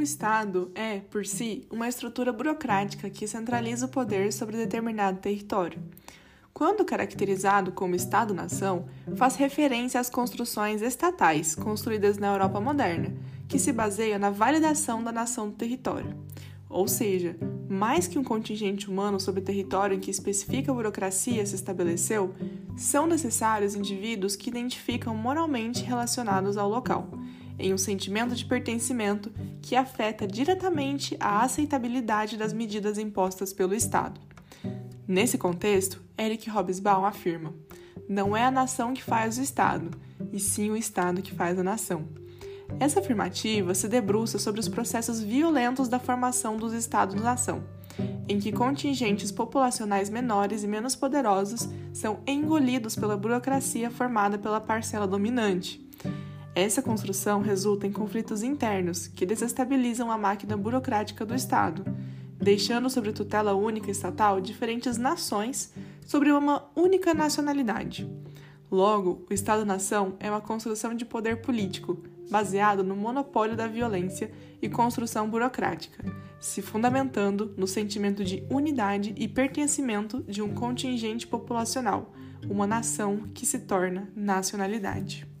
Estado é, por si, uma estrutura burocrática que centraliza o poder sobre determinado território. Quando caracterizado como Estado-nação, faz referência às construções estatais construídas na Europa moderna, que se baseiam na validação da nação do território. Ou seja, mais que um contingente humano sobre o território em que especifica a burocracia se estabeleceu, são necessários indivíduos que identificam moralmente relacionados ao local, em um sentimento de pertencimento que afeta diretamente a aceitabilidade das medidas impostas pelo Estado. Nesse contexto, Eric Hobsbawm afirma: não é a nação que faz o Estado, e sim o Estado que faz a nação. Essa afirmativa se debruça sobre os processos violentos da formação dos Estados-nação, em que contingentes populacionais menores e menos poderosos são engolidos pela burocracia formada pela parcela dominante. Essa construção resulta em conflitos internos que desestabilizam a máquina burocrática do Estado deixando sobre tutela única estatal diferentes nações sobre uma única nacionalidade. Logo, o Estado-nação é uma construção de poder político, baseado no monopólio da violência e construção burocrática, se fundamentando no sentimento de unidade e pertencimento de um contingente populacional, uma nação que se torna nacionalidade.